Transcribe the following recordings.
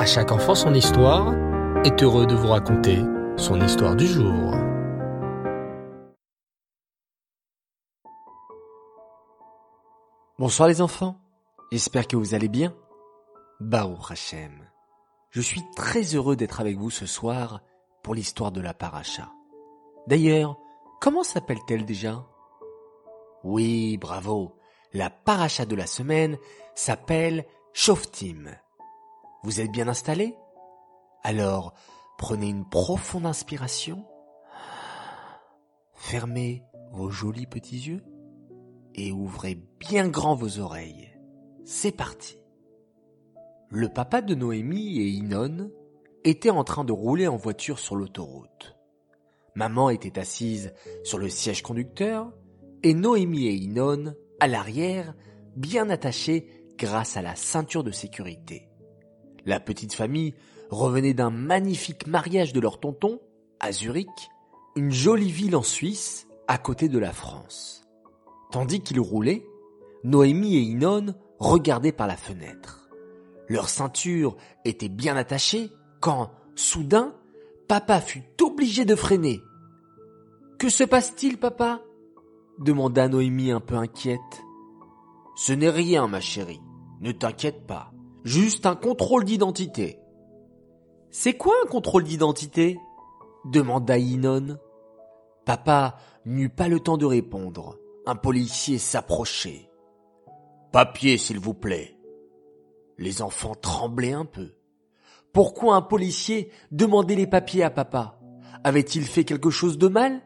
À chaque enfant son histoire est heureux de vous raconter son histoire du jour. Bonsoir les enfants, j'espère que vous allez bien. Baou Hachem, je suis très heureux d'être avec vous ce soir pour l'histoire de la paracha. D'ailleurs, comment s'appelle-t-elle déjà? Oui, bravo, la paracha de la semaine s'appelle Shoftim. Vous êtes bien installés Alors, prenez une profonde inspiration, fermez vos jolis petits yeux et ouvrez bien grand vos oreilles. C'est parti. Le papa de Noémie et Inon étaient en train de rouler en voiture sur l'autoroute. Maman était assise sur le siège conducteur et Noémie et Inon à l'arrière, bien attachés grâce à la ceinture de sécurité. La petite famille revenait d'un magnifique mariage de leur tonton à Zurich, une jolie ville en Suisse à côté de la France. Tandis qu'ils roulaient, Noémie et Inon regardaient par la fenêtre. Leur ceinture était bien attachée quand, soudain, papa fut obligé de freiner. Que se passe-t-il, papa? demanda Noémie un peu inquiète. Ce n'est rien, ma chérie. Ne t'inquiète pas. Juste un contrôle d'identité. C'est quoi un contrôle d'identité? Demanda Inon. Papa n'eut pas le temps de répondre. Un policier s'approchait. Papier, s'il vous plaît. Les enfants tremblaient un peu. Pourquoi un policier demandait les papiers à papa? Avait-il fait quelque chose de mal?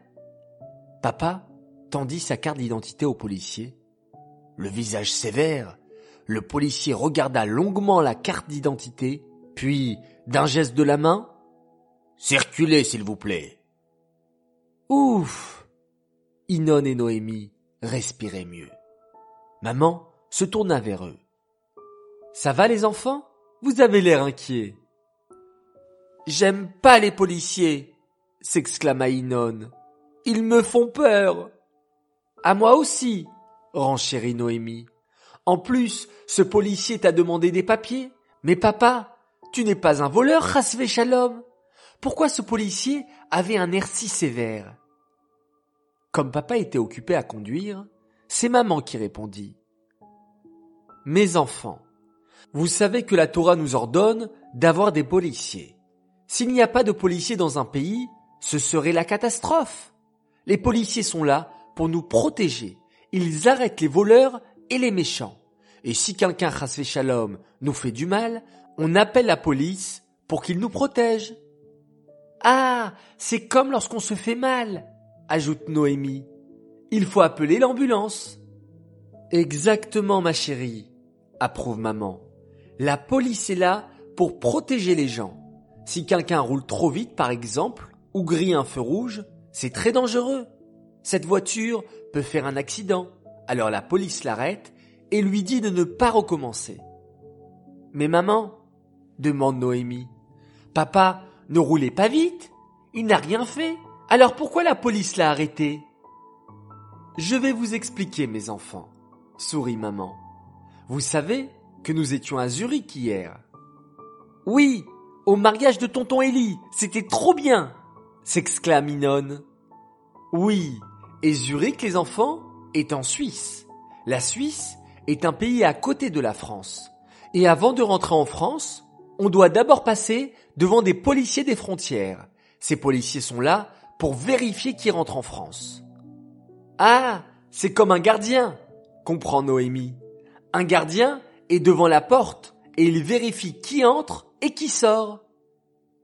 Papa tendit sa carte d'identité au policier. Le visage sévère, le policier regarda longuement la carte d'identité, puis, d'un geste de la main, Circulez, s'il vous plaît. Ouf Inon et Noémie respiraient mieux. Maman se tourna vers eux. Ça va les enfants? Vous avez l'air inquiets. J'aime pas les policiers, s'exclama Inon. Ils me font peur. À moi aussi, renchérit Noémie. En plus, ce policier t'a demandé des papiers. Mais papa, tu n'es pas un voleur, Rasvé Shalom. Pourquoi ce policier avait un air si sévère? Comme papa était occupé à conduire, c'est maman qui répondit. Mes enfants, vous savez que la Torah nous ordonne d'avoir des policiers. S'il n'y a pas de policiers dans un pays, ce serait la catastrophe. Les policiers sont là pour nous protéger. Ils arrêtent les voleurs et les méchants. Et si quelqu'un, fait shalom, nous fait du mal, on appelle la police pour qu'il nous protège. Ah, c'est comme lorsqu'on se fait mal, ajoute Noémie. Il faut appeler l'ambulance. Exactement, ma chérie, approuve maman. La police est là pour protéger les gens. Si quelqu'un roule trop vite, par exemple, ou grille un feu rouge, c'est très dangereux. Cette voiture peut faire un accident. Alors la police l'arrête et lui dit de ne pas recommencer. Mais maman, demande Noémie, papa ne roulait pas vite, il n'a rien fait, alors pourquoi la police l'a arrêté? Je vais vous expliquer mes enfants, sourit maman. Vous savez que nous étions à Zurich hier. Oui, au mariage de tonton Ellie, c'était trop bien, s'exclame Inon. Oui, et Zurich les enfants est en Suisse. La Suisse est un pays à côté de la France. Et avant de rentrer en France, on doit d'abord passer devant des policiers des frontières. Ces policiers sont là pour vérifier qui rentre en France. Ah, c'est comme un gardien, comprend Noémie. Un gardien est devant la porte et il vérifie qui entre et qui sort.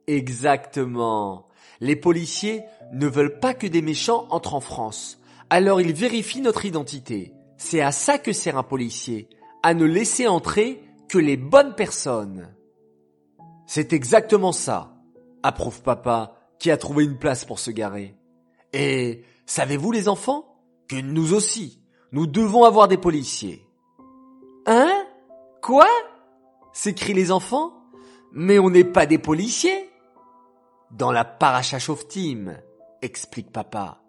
Exactement. Les policiers ne veulent pas que des méchants entrent en France. Alors ils vérifient notre identité. C'est à ça que sert un policier, à ne laisser entrer que les bonnes personnes. C'est exactement ça, approuve papa, qui a trouvé une place pour se garer. Et savez-vous les enfants que nous aussi, nous devons avoir des policiers. Hein? Quoi? s'écrient les enfants. Mais on n'est pas des policiers. Dans la paracha explique papa.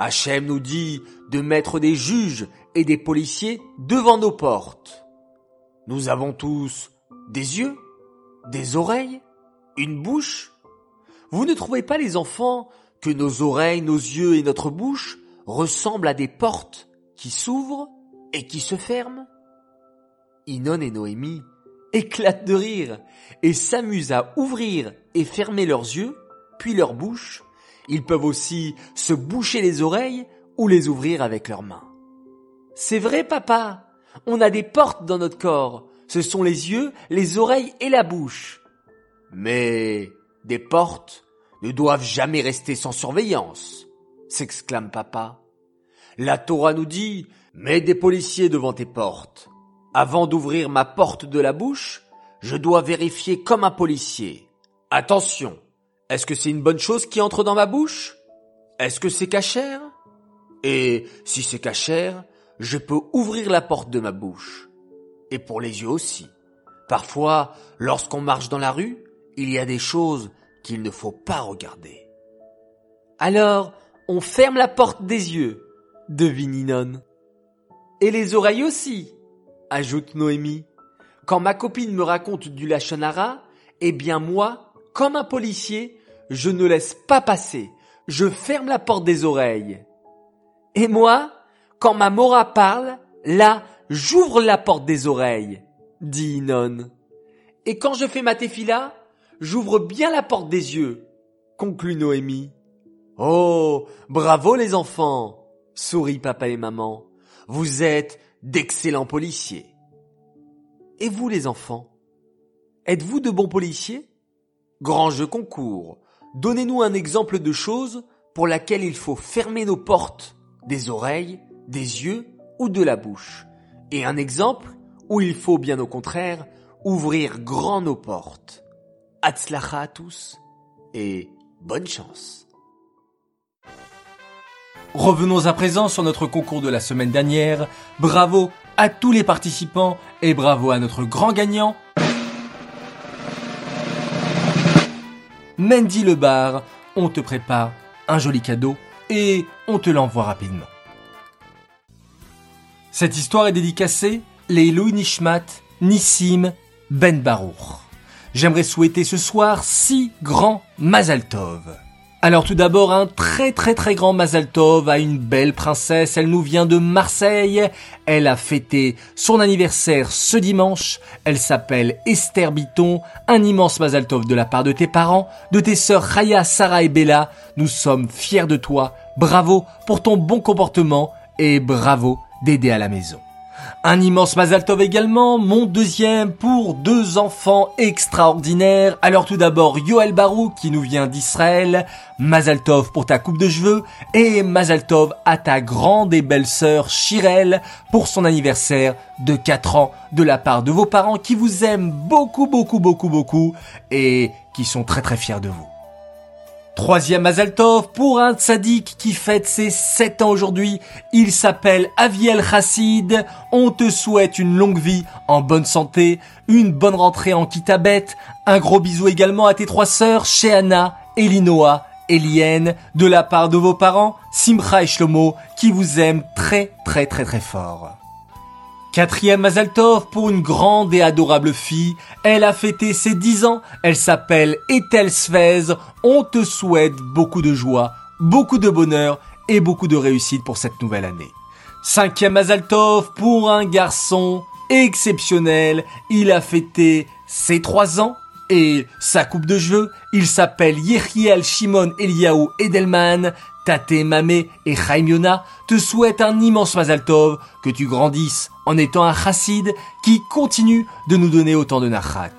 Hachem nous dit de mettre des juges et des policiers devant nos portes. Nous avons tous des yeux Des oreilles Une bouche Vous ne trouvez pas les enfants que nos oreilles, nos yeux et notre bouche ressemblent à des portes qui s'ouvrent et qui se ferment? Inon et Noémie éclatent de rire et s'amusent à ouvrir et fermer leurs yeux, puis leur bouche. Ils peuvent aussi se boucher les oreilles ou les ouvrir avec leurs mains. C'est vrai, papa? On a des portes dans notre corps. Ce sont les yeux, les oreilles et la bouche. Mais des portes ne doivent jamais rester sans surveillance, s'exclame papa. La Torah nous dit, mets des policiers devant tes portes. Avant d'ouvrir ma porte de la bouche, je dois vérifier comme un policier. Attention, est-ce que c'est une bonne chose qui entre dans ma bouche? Est-ce que c'est cachère? Et si c'est cachère, je peux ouvrir la porte de ma bouche. Et pour les yeux aussi. Parfois, lorsqu'on marche dans la rue, il y a des choses qu'il ne faut pas regarder. Alors, on ferme la porte des yeux, devine Inon. Et les oreilles aussi, ajoute Noémie. Quand ma copine me raconte du lachonara, eh bien moi, comme un policier, je ne laisse pas passer. Je ferme la porte des oreilles. Et moi, quand ma Mora parle, là, j'ouvre la porte des oreilles, dit Inon. Et quand je fais ma tefila, j'ouvre bien la porte des yeux, conclut Noémie. Oh, bravo les enfants, sourit papa et maman. Vous êtes d'excellents policiers. Et vous les enfants Êtes-vous de bons policiers? Grand jeu concours. Donnez-nous un exemple de chose pour laquelle il faut fermer nos portes, des oreilles, des yeux ou de la bouche. Et un exemple où il faut bien au contraire ouvrir grand nos portes. Atzlacha à tous et bonne chance. Revenons à présent sur notre concours de la semaine dernière. Bravo à tous les participants et bravo à notre grand gagnant, Mendy Le Bar. On te prépare un joli cadeau et on te l'envoie rapidement. Cette histoire est dédicacée les Louis Nishmat, Nissim, Ben Baruch. J'aimerais souhaiter ce soir six grands Mazal Tov. Alors tout d'abord un très très très grand Mazal Tov à une belle princesse, elle nous vient de Marseille, elle a fêté son anniversaire ce dimanche, elle s'appelle Esther Biton, un immense Mazal Tov de la part de tes parents, de tes sœurs Raya, Sarah et Bella, nous sommes fiers de toi, bravo pour ton bon comportement et bravo d'aider à la maison. Un immense Mazaltov également, mon deuxième pour deux enfants extraordinaires. Alors tout d'abord Yoel Barou qui nous vient d'Israël, Mazaltov pour ta coupe de cheveux et Mazaltov à ta grande et belle sœur Shirel pour son anniversaire de 4 ans de la part de vos parents qui vous aiment beaucoup beaucoup beaucoup beaucoup et qui sont très très fiers de vous. Troisième Mazaltov pour un tzaddik qui fête ses 7 ans aujourd'hui. Il s'appelle Aviel Chassid. On te souhaite une longue vie en bonne santé, une bonne rentrée en Kitabet. Un gros bisou également à tes trois sœurs, Sheana, Elinoa, Elienne, de la part de vos parents, Simcha et Shlomo, qui vous aiment très très très très fort. Quatrième Mazaltov pour une grande et adorable fille. Elle a fêté ses 10 ans. Elle s'appelle Ethel Svez. On te souhaite beaucoup de joie, beaucoup de bonheur et beaucoup de réussite pour cette nouvelle année. Cinquième Mazaltov pour un garçon exceptionnel. Il a fêté ses 3 ans et sa coupe de jeu. Il s'appelle Yehiel Shimon Eliaou Edelman. Tate Mamé et Chaim te souhaitent un immense Mazal Tov, que tu grandisses en étant un chassid qui continue de nous donner autant de nachat.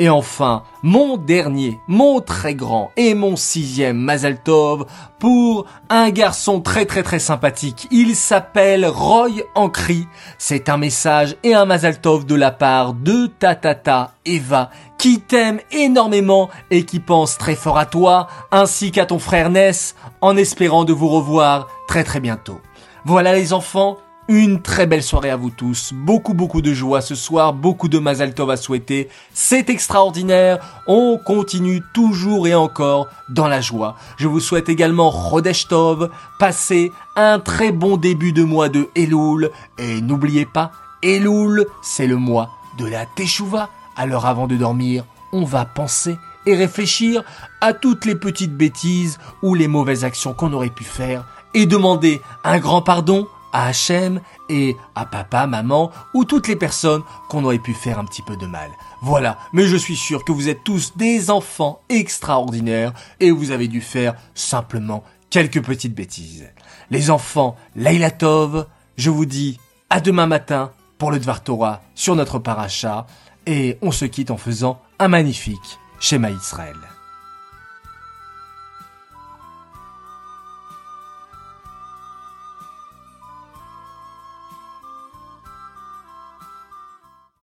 Et enfin, mon dernier, mon très grand et mon sixième Mazal Tov pour un garçon très très très sympathique. Il s'appelle Roy Ancry. C'est un message et un Mazal Tov de la part de ta tata Eva qui t'aime énormément et qui pense très fort à toi ainsi qu'à ton frère Ness en espérant de vous revoir très très bientôt. Voilà les enfants, une très belle soirée à vous tous, beaucoup beaucoup de joie ce soir, beaucoup de Mazal Tov à souhaiter, c'est extraordinaire, on continue toujours et encore dans la joie. Je vous souhaite également Rodesh Tov, passez un très bon début de mois de Elul, et n'oubliez pas, Elul c'est le mois de la Teshuvah, alors avant de dormir, on va penser et réfléchir à toutes les petites bêtises ou les mauvaises actions qu'on aurait pu faire et demander un grand pardon à Hachem et à papa, maman ou toutes les personnes qu'on aurait pu faire un petit peu de mal. Voilà, mais je suis sûr que vous êtes tous des enfants extraordinaires et vous avez dû faire simplement quelques petites bêtises. Les enfants, Leila Tov, je vous dis à demain matin pour le Dvar Torah sur notre paracha et on se quitte en faisant un magnifique schéma Israël.